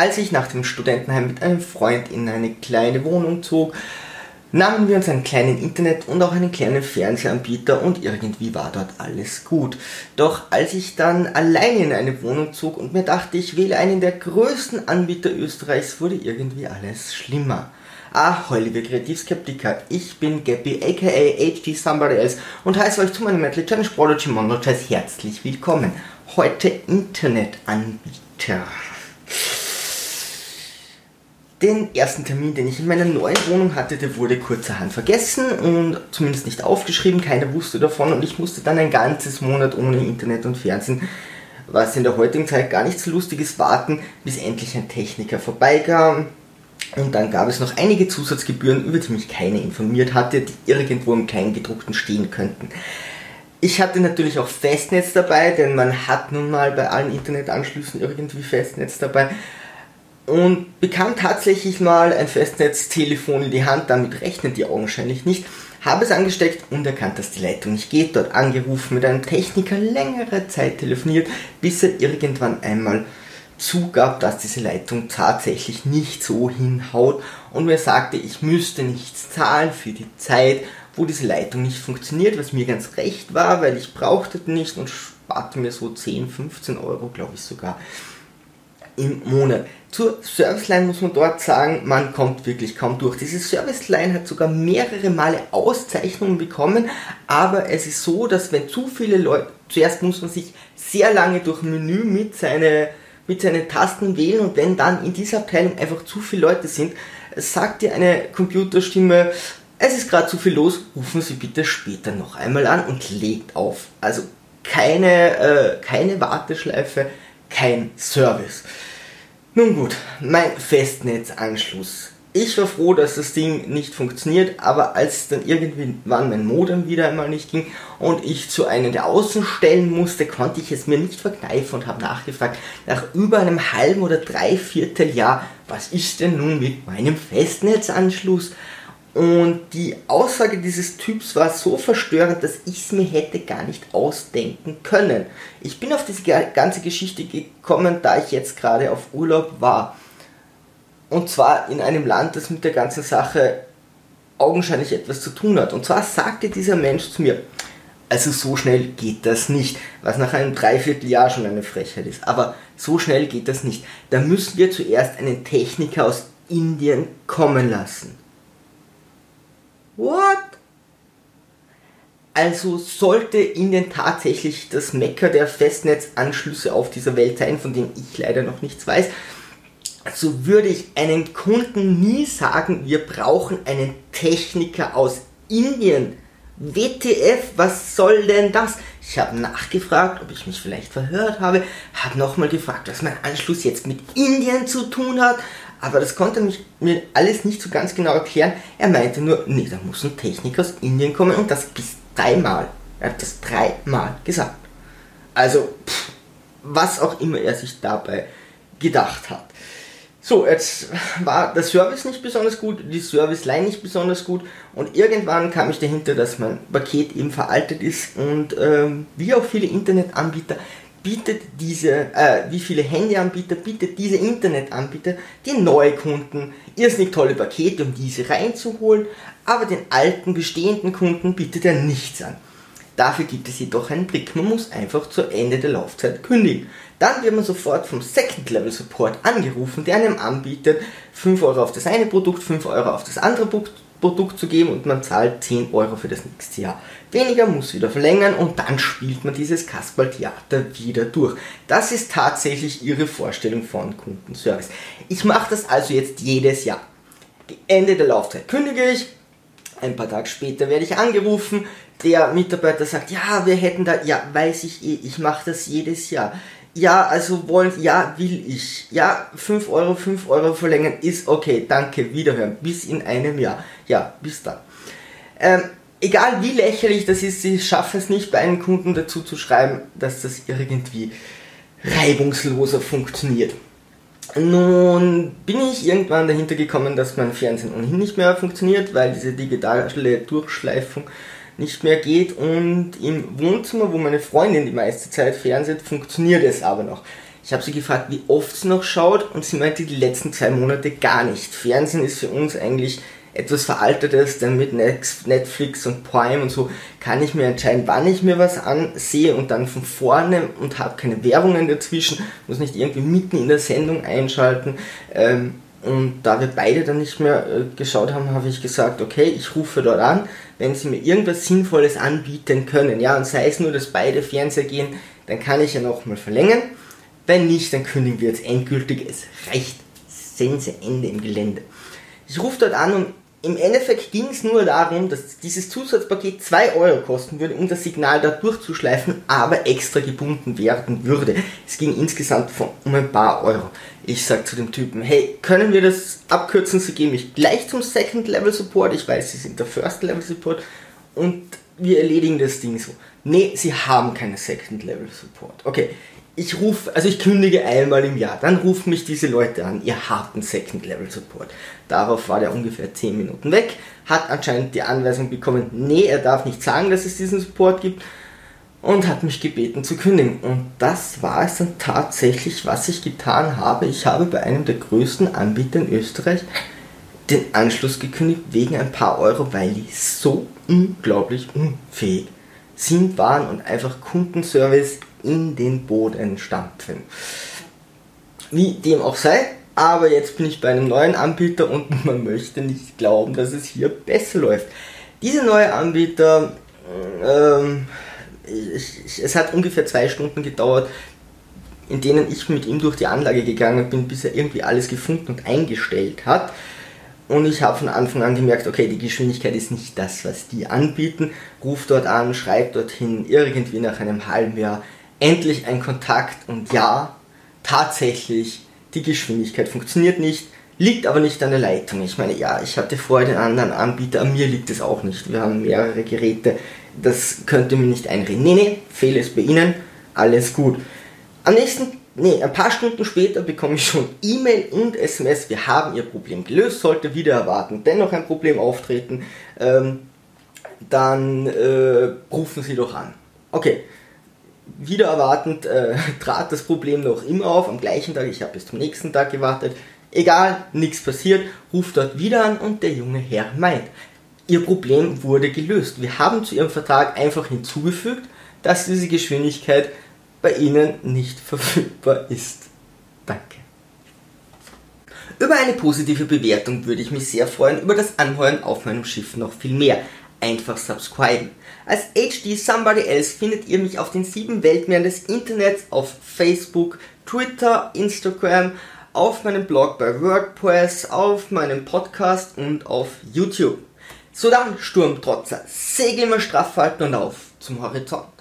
Als ich nach dem Studentenheim mit einem Freund in eine kleine Wohnung zog, nahmen wir uns einen kleinen Internet und auch einen kleinen Fernsehanbieter und irgendwie war dort alles gut. Doch als ich dann alleine in eine Wohnung zog und mir dachte, ich wähle einen der größten Anbieter Österreichs, wurde irgendwie alles schlimmer. Ah, liebe Kreativskeptiker, ich bin Gappy aka HD Somebody Else und heiße euch zu meinem Metal Challenge Prology Monotise herzlich willkommen. Heute Internetanbieter. Den ersten Termin, den ich in meiner neuen Wohnung hatte, der wurde kurzerhand vergessen und zumindest nicht aufgeschrieben, keiner wusste davon und ich musste dann ein ganzes Monat ohne Internet und Fernsehen, was in der heutigen Zeit gar nichts Lustiges warten, bis endlich ein Techniker vorbeikam und dann gab es noch einige Zusatzgebühren, über die mich keiner informiert hatte, die irgendwo im Kleingedruckten stehen könnten. Ich hatte natürlich auch Festnetz dabei, denn man hat nun mal bei allen Internetanschlüssen irgendwie Festnetz dabei. Und bekam tatsächlich mal ein Festnetztelefon in die Hand, damit rechnen die augenscheinlich nicht. Habe es angesteckt und erkannt, dass die Leitung nicht geht, dort angerufen, mit einem Techniker längere Zeit telefoniert, bis er irgendwann einmal zugab, dass diese Leitung tatsächlich nicht so hinhaut und mir sagte, ich müsste nichts zahlen für die Zeit, wo diese Leitung nicht funktioniert, was mir ganz recht war, weil ich brauchte nicht und sparte mir so 10, 15 Euro, glaube ich sogar, im Monat. Zur Serviceline muss man dort sagen, man kommt wirklich kaum durch. Diese Serviceline hat sogar mehrere Male Auszeichnungen bekommen, aber es ist so, dass wenn zu viele Leute, zuerst muss man sich sehr lange durch Menü mit seine mit seinen Tasten wählen und wenn dann in dieser Abteilung einfach zu viele Leute sind, sagt dir eine Computerstimme, es ist gerade zu viel los, rufen Sie bitte später noch einmal an und legt auf. Also keine, äh, keine Warteschleife, kein Service. Nun gut, mein Festnetzanschluss ich war froh, dass das Ding nicht funktioniert, aber als dann irgendwann mein Modem wieder einmal nicht ging und ich zu einem der Außenstellen musste, konnte ich es mir nicht verkneifen und habe nachgefragt, nach über einem halben oder dreiviertel Jahr, was ist denn nun mit meinem Festnetzanschluss? Und die Aussage dieses Typs war so verstörend, dass ich es mir hätte gar nicht ausdenken können. Ich bin auf diese ganze Geschichte gekommen, da ich jetzt gerade auf Urlaub war. Und zwar in einem Land, das mit der ganzen Sache augenscheinlich etwas zu tun hat. Und zwar sagte dieser Mensch zu mir, also so schnell geht das nicht, was nach einem Dreivierteljahr schon eine Frechheit ist. Aber so schnell geht das nicht. Da müssen wir zuerst einen Techniker aus Indien kommen lassen. What? Also sollte Indien tatsächlich das Mecker der Festnetzanschlüsse auf dieser Welt sein, von dem ich leider noch nichts weiß, so würde ich einem Kunden nie sagen, wir brauchen einen Techniker aus Indien. WTF, was soll denn das? Ich habe nachgefragt, ob ich mich vielleicht verhört habe, habe nochmal gefragt, was mein Anschluss jetzt mit Indien zu tun hat, aber das konnte mich, mir alles nicht so ganz genau erklären. Er meinte nur, nee, da muss ein Techniker aus Indien kommen und das bis dreimal. Er hat das dreimal gesagt. Also, pff, was auch immer er sich dabei gedacht hat. So, jetzt war der Service nicht besonders gut, die Serviceline nicht besonders gut und irgendwann kam ich dahinter, dass mein Paket eben veraltet ist und ähm, wie auch viele Internetanbieter bietet diese, äh, wie viele Handyanbieter bietet diese Internetanbieter den Neukunden irrsinnig tolle Pakete, um diese reinzuholen, aber den alten bestehenden Kunden bietet er nichts an. Dafür gibt es jedoch einen Trick. Man muss einfach zu Ende der Laufzeit kündigen. Dann wird man sofort vom Second Level Support angerufen, der einem anbietet, 5 Euro auf das eine Produkt, 5 Euro auf das andere Produkt zu geben und man zahlt 10 Euro für das nächste Jahr. Weniger muss wieder verlängern und dann spielt man dieses Kasperltheater wieder durch. Das ist tatsächlich ihre Vorstellung von Kundenservice. Ich mache das also jetzt jedes Jahr. Ende der Laufzeit kündige ich, ein paar Tage später werde ich angerufen, der Mitarbeiter sagt, ja, wir hätten da, ja, weiß ich eh, ich mache das jedes Jahr. Ja, also wollen, ja, will ich. Ja, 5 Euro, 5 Euro verlängern ist okay, danke, wiederhören. Bis in einem Jahr. Ja, bis dann. Ähm, egal wie lächerlich das ist, sie schaffen es nicht bei einem Kunden dazu zu schreiben, dass das irgendwie reibungsloser funktioniert. Nun bin ich irgendwann dahinter gekommen, dass mein Fernsehen ohnehin nicht mehr funktioniert, weil diese digitale Durchschleifung nicht mehr geht und im Wohnzimmer, wo meine Freundin die meiste Zeit fernseht, funktioniert es aber noch. Ich habe sie gefragt, wie oft sie noch schaut und sie meinte die letzten zwei Monate gar nicht. Fernsehen ist für uns eigentlich etwas Veraltetes, denn mit Netflix und Prime und so kann ich mir entscheiden, wann ich mir was ansehe und dann von vorne und habe keine Werbungen dazwischen, muss nicht irgendwie mitten in der Sendung einschalten. Ähm, und da wir beide dann nicht mehr äh, geschaut haben, habe ich gesagt, okay, ich rufe dort an, wenn sie mir irgendwas Sinnvolles anbieten können. Ja, und sei es nur, dass beide Fernseher gehen, dann kann ich ja nochmal verlängern. Wenn nicht, dann kündigen wir jetzt endgültig. Es reicht. Sense Ende im Gelände. Ich rufe dort an und im Endeffekt ging es nur darum, dass dieses Zusatzpaket 2 Euro kosten würde, um das Signal da durchzuschleifen, aber extra gebunden werden würde. Es ging insgesamt von, um ein paar Euro. Ich sag zu dem Typen, hey, können wir das abkürzen? Sie gehen mich gleich zum Second Level Support. Ich weiß, Sie sind der First Level Support. Und wir erledigen das Ding so. Nee, Sie haben keine Second Level Support. Okay, ich rufe, also ich kündige einmal im Jahr, dann rufen mich diese Leute an, ihr habt Second Level Support. Darauf war der ungefähr 10 Minuten weg, hat anscheinend die Anweisung bekommen, nee, er darf nicht sagen, dass es diesen Support gibt und hat mich gebeten zu kündigen. Und das war es dann tatsächlich, was ich getan habe. Ich habe bei einem der größten Anbieter in Österreich den Anschluss gekündigt wegen ein paar Euro, weil die so unglaublich unfähig sind, waren und einfach Kundenservice in den Boden stampfen. Wie dem auch sei, aber jetzt bin ich bei einem neuen Anbieter und man möchte nicht glauben, dass es hier besser läuft. Dieser neue Anbieter, ähm, ich, ich, es hat ungefähr zwei Stunden gedauert, in denen ich mit ihm durch die Anlage gegangen bin, bis er irgendwie alles gefunden und eingestellt hat. Und ich habe von Anfang an gemerkt, okay, die Geschwindigkeit ist nicht das, was die anbieten. Ruf dort an, schreib dorthin, irgendwie nach einem halben Jahr endlich ein Kontakt und ja, tatsächlich, die Geschwindigkeit funktioniert nicht, liegt aber nicht an der Leitung. Ich meine, ja, ich hatte vorher den anderen Anbieter, an mir liegt es auch nicht. Wir haben mehrere Geräte, das könnte mir nicht einreden. Nee, nee, Fehler ist bei Ihnen, alles gut. Am nächsten, nee, ein paar Stunden später bekomme ich schon E-Mail und SMS, wir haben Ihr Problem gelöst, sollte wieder erwarten, dennoch ein Problem auftreten, ähm, dann äh, rufen Sie doch an. Okay, wieder erwartend äh, trat das Problem noch immer auf, am gleichen Tag, ich habe bis zum nächsten Tag gewartet. Egal, nichts passiert, ruft dort wieder an und der junge Herr meint, Ihr Problem wurde gelöst. Wir haben zu Ihrem Vertrag einfach hinzugefügt, dass diese Geschwindigkeit bei Ihnen nicht verfügbar ist. Danke. Über eine positive Bewertung würde ich mich sehr freuen, über das Anheuern auf meinem Schiff noch viel mehr. Einfach subscriben. Als HD Somebody Else findet ihr mich auf den sieben Weltmeeren des Internets, auf Facebook, Twitter, Instagram, auf meinem Blog bei WordPress, auf meinem Podcast und auf YouTube. So dann, Sturmtrotzer, Segel immer straff halten und auf zum Horizont.